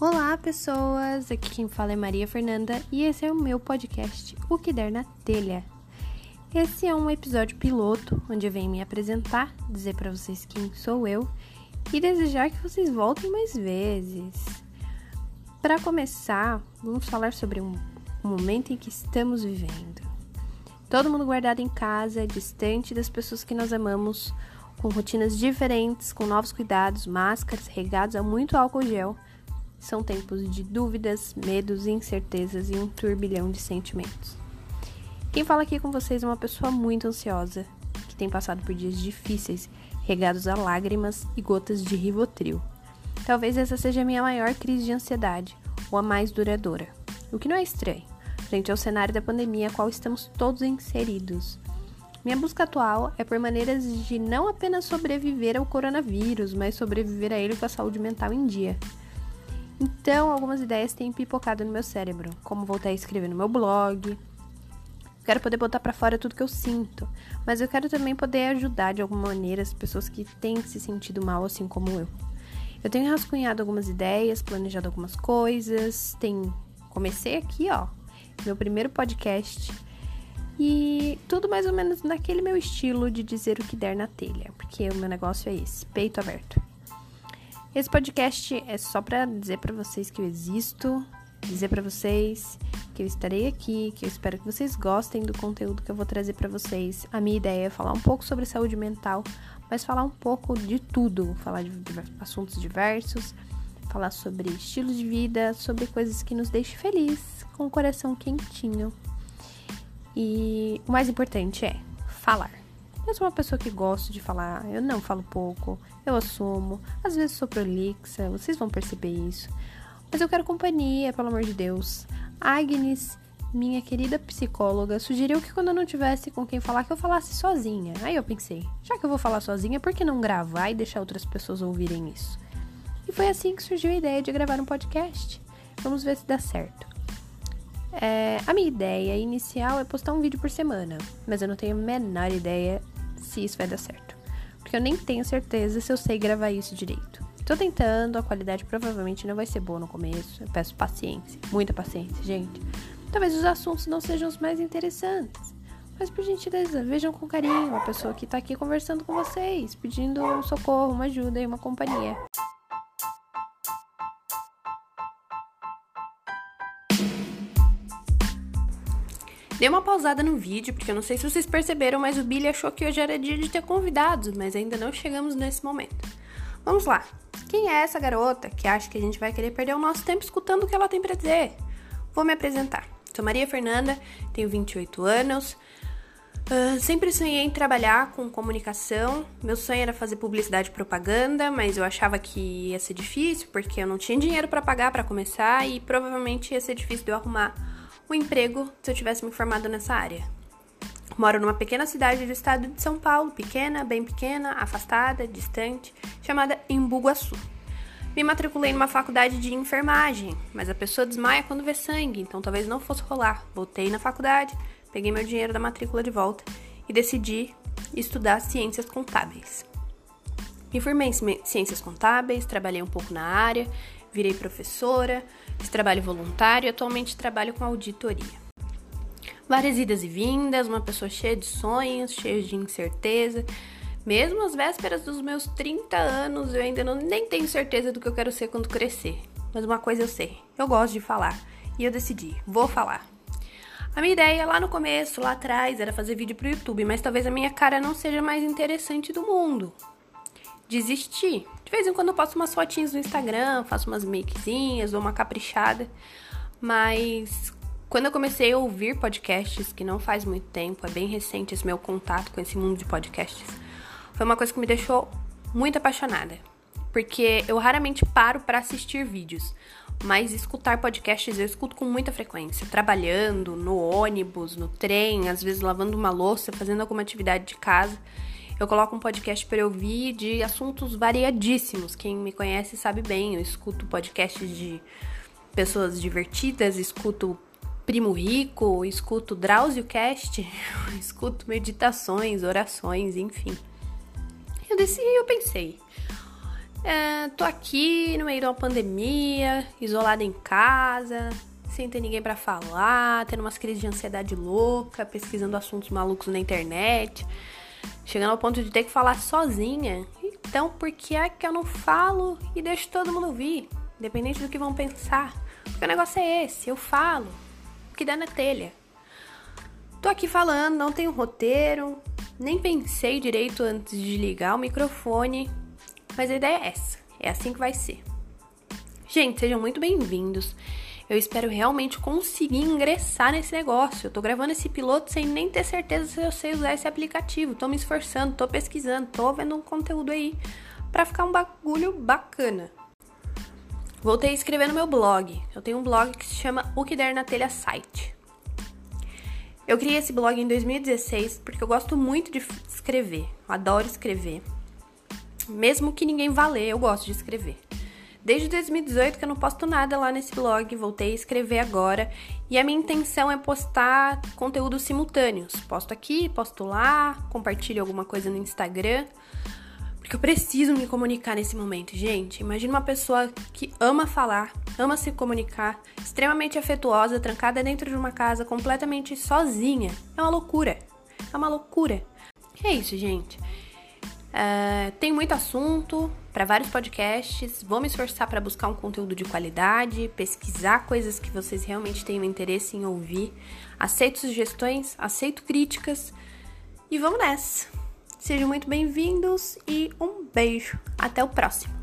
Olá, pessoas! Aqui quem fala é Maria Fernanda e esse é o meu podcast, O Que Der na Telha. Esse é um episódio piloto onde eu venho me apresentar, dizer para vocês quem sou eu e desejar que vocês voltem mais vezes. Para começar, vamos falar sobre um momento em que estamos vivendo. Todo mundo guardado em casa, distante das pessoas que nós amamos, com rotinas diferentes, com novos cuidados, máscaras, regados a muito álcool gel são tempos de dúvidas, medos, incertezas e um turbilhão de sentimentos. Quem fala aqui com vocês é uma pessoa muito ansiosa, que tem passado por dias difíceis, regados a lágrimas e gotas de rivotril. Talvez essa seja a minha maior crise de ansiedade, ou a mais duradoura. O que não é estranho, frente ao cenário da pandemia a qual estamos todos inseridos. Minha busca atual é por maneiras de não apenas sobreviver ao coronavírus, mas sobreviver a ele com a saúde mental em dia. Então, algumas ideias têm pipocado no meu cérebro, como voltar a escrever no meu blog. Quero poder botar para fora tudo que eu sinto, mas eu quero também poder ajudar de alguma maneira as pessoas que têm se sentido mal assim como eu. Eu tenho rascunhado algumas ideias, planejado algumas coisas, tem comecei aqui, ó, meu primeiro podcast e tudo mais ou menos naquele meu estilo de dizer o que der na telha, porque o meu negócio é esse, peito aberto. Esse podcast é só para dizer para vocês que eu existo, dizer para vocês que eu estarei aqui, que eu espero que vocês gostem do conteúdo que eu vou trazer para vocês. A minha ideia é falar um pouco sobre saúde mental, mas falar um pouco de tudo, falar de assuntos diversos, falar sobre estilo de vida, sobre coisas que nos deixem feliz, com o coração quentinho. E o mais importante é falar. Eu sou uma pessoa que gosto de falar, eu não falo pouco, eu assumo, às vezes sou prolixa, vocês vão perceber isso. Mas eu quero companhia, pelo amor de Deus. Agnes, minha querida psicóloga, sugeriu que quando eu não tivesse com quem falar, que eu falasse sozinha. Aí eu pensei, já que eu vou falar sozinha, por que não gravar e deixar outras pessoas ouvirem isso? E foi assim que surgiu a ideia de gravar um podcast. Vamos ver se dá certo. É, a minha ideia inicial é postar um vídeo por semana, mas eu não tenho a menor ideia se isso vai dar certo. Porque eu nem tenho certeza se eu sei gravar isso direito. Tô tentando, a qualidade provavelmente não vai ser boa no começo. Eu peço paciência, muita paciência, gente. Talvez os assuntos não sejam os mais interessantes. Mas por gentileza, vejam com carinho a pessoa que tá aqui conversando com vocês, pedindo um socorro, uma ajuda e uma companhia. Dei uma pausada no vídeo, porque eu não sei se vocês perceberam, mas o Billy achou que hoje era dia de ter convidados, mas ainda não chegamos nesse momento. Vamos lá. Quem é essa garota que acha que a gente vai querer perder o nosso tempo escutando o que ela tem para dizer? Vou me apresentar. Sou Maria Fernanda, tenho 28 anos. Uh, sempre sonhei em trabalhar com comunicação. Meu sonho era fazer publicidade e propaganda, mas eu achava que ia ser difícil porque eu não tinha dinheiro para pagar para começar e provavelmente ia ser difícil de eu arrumar um emprego se eu tivesse me formado nessa área. Moro numa pequena cidade do estado de São Paulo, pequena, bem pequena, afastada, distante, chamada Embu-Guaçu. Me matriculei numa faculdade de enfermagem, mas a pessoa desmaia quando vê sangue, então talvez não fosse rolar. Voltei na faculdade, peguei meu dinheiro da matrícula de volta e decidi estudar ciências contábeis. Me formei em ciências contábeis, trabalhei um pouco na área, virei professora, fiz trabalho voluntário e atualmente trabalho com auditoria. Várias idas e vindas, uma pessoa cheia de sonhos, cheia de incerteza. Mesmo às vésperas dos meus 30 anos, eu ainda não, nem tenho certeza do que eu quero ser quando crescer. Mas uma coisa eu sei, eu gosto de falar. E eu decidi, vou falar. A minha ideia lá no começo, lá atrás, era fazer vídeo pro YouTube, mas talvez a minha cara não seja mais interessante do mundo desistir. De vez em quando eu posto umas fotinhas no Instagram, faço umas makezinhas, dou uma caprichada. Mas quando eu comecei a ouvir podcasts, que não faz muito tempo, é bem recente esse meu contato com esse mundo de podcasts, foi uma coisa que me deixou muito apaixonada. Porque eu raramente paro para assistir vídeos, mas escutar podcasts eu escuto com muita frequência, trabalhando, no ônibus, no trem, às vezes lavando uma louça, fazendo alguma atividade de casa. Eu coloco um podcast para ouvir de assuntos variadíssimos. Quem me conhece sabe bem, eu escuto podcasts de pessoas divertidas, escuto Primo Rico, escuto Drauzio Cast, escuto meditações, orações, enfim. Eu decidi, eu pensei, É, tô aqui no meio de uma pandemia, isolada em casa, sem ter ninguém para falar, tendo umas crises de ansiedade louca, pesquisando assuntos malucos na internet, chegando ao ponto de ter que falar sozinha. Então, por que é que eu não falo e deixo todo mundo ouvir, independente do que vão pensar? Porque o negócio é esse, eu falo, o que dá na telha. Tô aqui falando, não tenho roteiro, nem pensei direito antes de ligar o microfone, mas a ideia é essa, é assim que vai ser. Gente, sejam muito bem-vindos. Eu espero realmente conseguir ingressar nesse negócio. Eu tô gravando esse piloto sem nem ter certeza se eu sei usar esse aplicativo. Tô me esforçando, tô pesquisando, tô vendo um conteúdo aí para ficar um bagulho bacana. Voltei a escrever no meu blog. Eu tenho um blog que se chama O Que Der na Telha Site. Eu criei esse blog em 2016 porque eu gosto muito de escrever. Adoro escrever. Mesmo que ninguém vá ler, eu gosto de escrever. Desde 2018 que eu não posto nada lá nesse blog, voltei a escrever agora e a minha intenção é postar conteúdos simultâneos. Posto aqui, posto lá, compartilho alguma coisa no Instagram, porque eu preciso me comunicar nesse momento, gente. Imagina uma pessoa que ama falar, ama se comunicar, extremamente afetuosa, trancada dentro de uma casa completamente sozinha. É uma loucura. É uma loucura. É isso, gente. Uh, tem muito assunto para vários podcasts. Vou me esforçar para buscar um conteúdo de qualidade, pesquisar coisas que vocês realmente tenham interesse em ouvir. Aceito sugestões, aceito críticas e vamos nessa. Sejam muito bem-vindos e um beijo. Até o próximo.